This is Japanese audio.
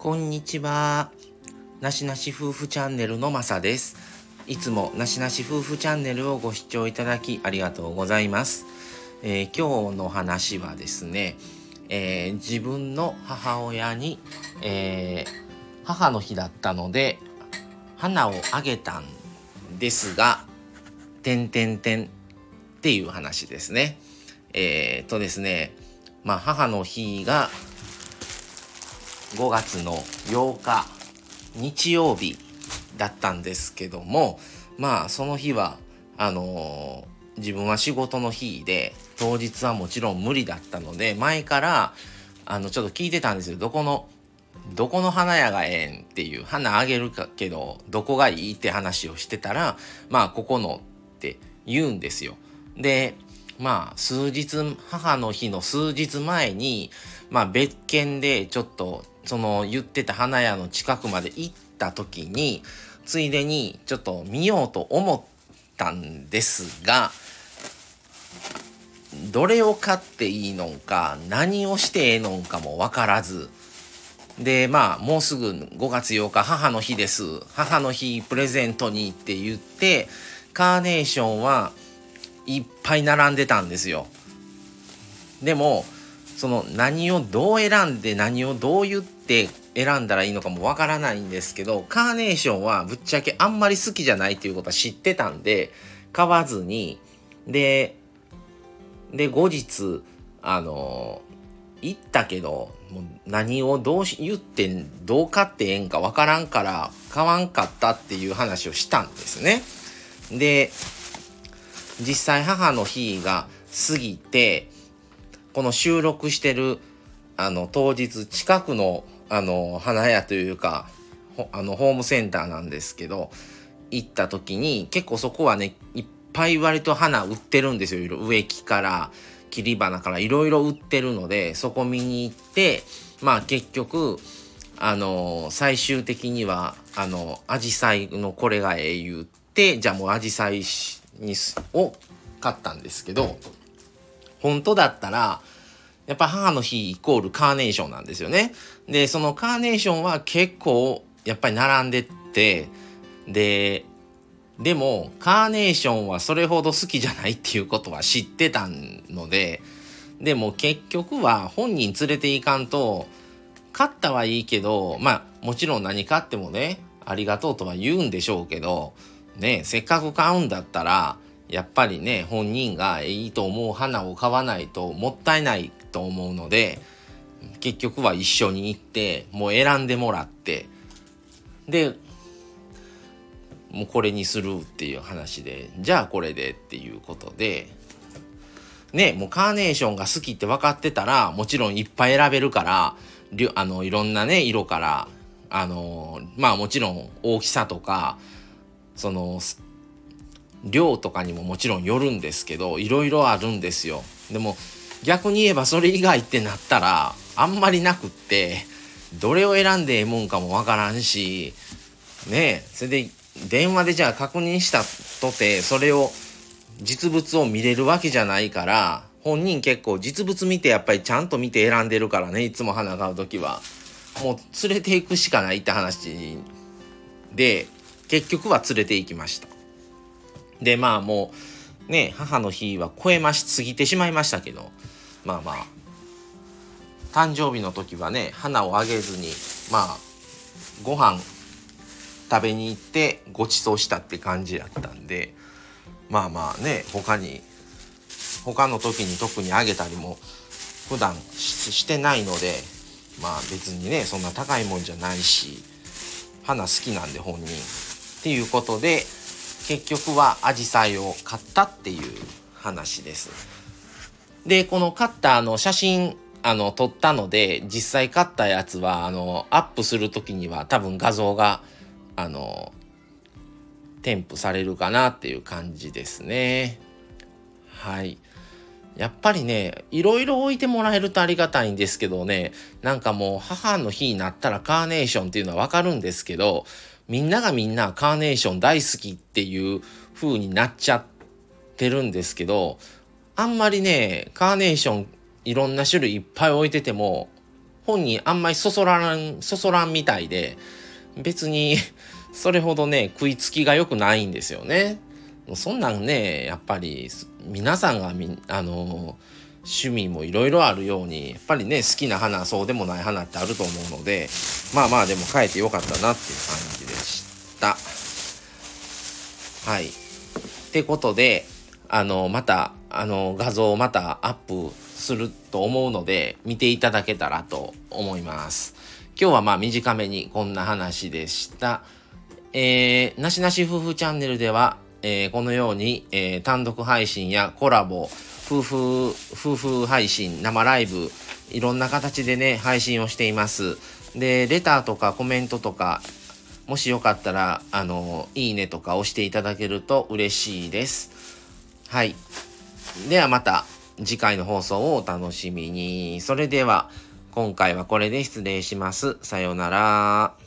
こんにちは。なしなし夫婦チャンネルのまさです。いつもなしなし夫婦チャンネルをご視聴いただきありがとうございます。えー、今日の話はですね、えー、自分の母親に、えー、母の日だったので花をあげたんですが、てんてんてんっていう話ですね。えー、っとですね、まあ母の日が5月の8日日曜日だったんですけどもまあその日はあのー、自分は仕事の日で当日はもちろん無理だったので前からあのちょっと聞いてたんですよどこのどこの花屋がええんっていう花あげるかけどどこがいいって話をしてたらまあここのって言うんですよ。でまあ数日母の日の数日前にまあ別件でちょっとその言ってた花屋の近くまで行った時についでにちょっと見ようと思ったんですがどれを買っていいのか何をしてええのかも分からずでまあもうすぐ5月8日母の日です。母の日プレゼントにって言ってカーネーションはいっぱい並んでたんですよ。でもその何をどう選んで何をどう言って選んだらいいのかもわからないんですけどカーネーションはぶっちゃけあんまり好きじゃないっていうことは知ってたんで買わずにでで後日あの行ったけどもう何をどう言ってどう買ってええんかわからんから買わんかったっていう話をしたんですね。で実際母の日が過ぎてこの収録してるあの当日近くのあの花屋というかあのホームセンターなんですけど行った時に結構そこはねいっぱい割と花売ってるんですよ。植木から切り花からいろいろ売ってるのでそこ見に行ってまあ結局あの最終的にはあのアジサイのこれがええ言ってじゃあもうアジサイにを買ったんですけど本当だったら、やっぱ母の日イコールカーネーションなんですよね。で、そのカーネーションは結構やっぱり並んでって、で、でもカーネーションはそれほど好きじゃないっていうことは知ってたので、でも結局は本人連れていかんと、買ったはいいけど、まあもちろん何買ってもね、ありがとうとは言うんでしょうけど、ね、せっかく買うんだったら、やっぱりね本人がいいと思う花を買わないともったいないと思うので結局は一緒に行ってもう選んでもらってでもうこれにするっていう話でじゃあこれでっていうことでねもうカーネーションが好きって分かってたらもちろんいっぱい選べるからあのいろんなね色からあのまあもちろん大きさとかその量とかにももちろんよるんですけどいろいろあるんですよ。でも逆に言えばそれ以外ってなったらあんまりなくってどれを選んでええもんかもわからんしねえそれで電話でじゃあ確認したとてそれを実物を見れるわけじゃないから本人結構実物見てやっぱりちゃんと見て選んでるからねいつも花買う時は。もう連れていくしかないって話で結局は連れて行きました。で、まあもう、ね、母の日は超えまし、過ぎてしまいましたけど、まあまあ、誕生日の時はね、花をあげずに、まあ、ご飯食べに行ってご馳走したって感じやったんで、まあまあね、他に、他の時に特にあげたりも普段してないので、まあ別にね、そんな高いもんじゃないし、花好きなんで本人。っていうことで、結局はアジサイを買ったっていう話です。で、この買ったあの写真あの撮ったので実際買ったやつはあのアップする時には多分画像があの添付されるかなっていう感じですね。はい。やっぱりね、いろいろ置いてもらえるとありがたいんですけどね、なんかもう母の日になったらカーネーションっていうのはわかるんですけど、みんながみんなカーネーション大好きっていう風になっちゃってるんですけど、あんまりね、カーネーションいろんな種類いっぱい置いてても、本にあんまりそそらんそそらんみたいで別に それほどね食いつきが良くないんですよね。そんなんねやっぱり皆さんがみあの趣味もいろいろあるようにやっぱりね好きな花そうでもない花ってあると思うのでまあまあでも変えてよかったなっていう感じでした。はい。ってことであのまたあの画像をまたアップすると思うので見ていただけたらと思います。今日はまあ短めにこんな話でした。えー、なしなし夫婦チャンネルでは、えー、このように、えー、単独配信やコラボ、夫婦、夫婦配信、生ライブ、いろんな形でね、配信をしています。で、レターとかコメントとか、もしよかったら、あの、いいねとか押していただけると嬉しいです。はい。ではまた次回の放送をお楽しみに。それでは今回はこれで失礼します。さようなら。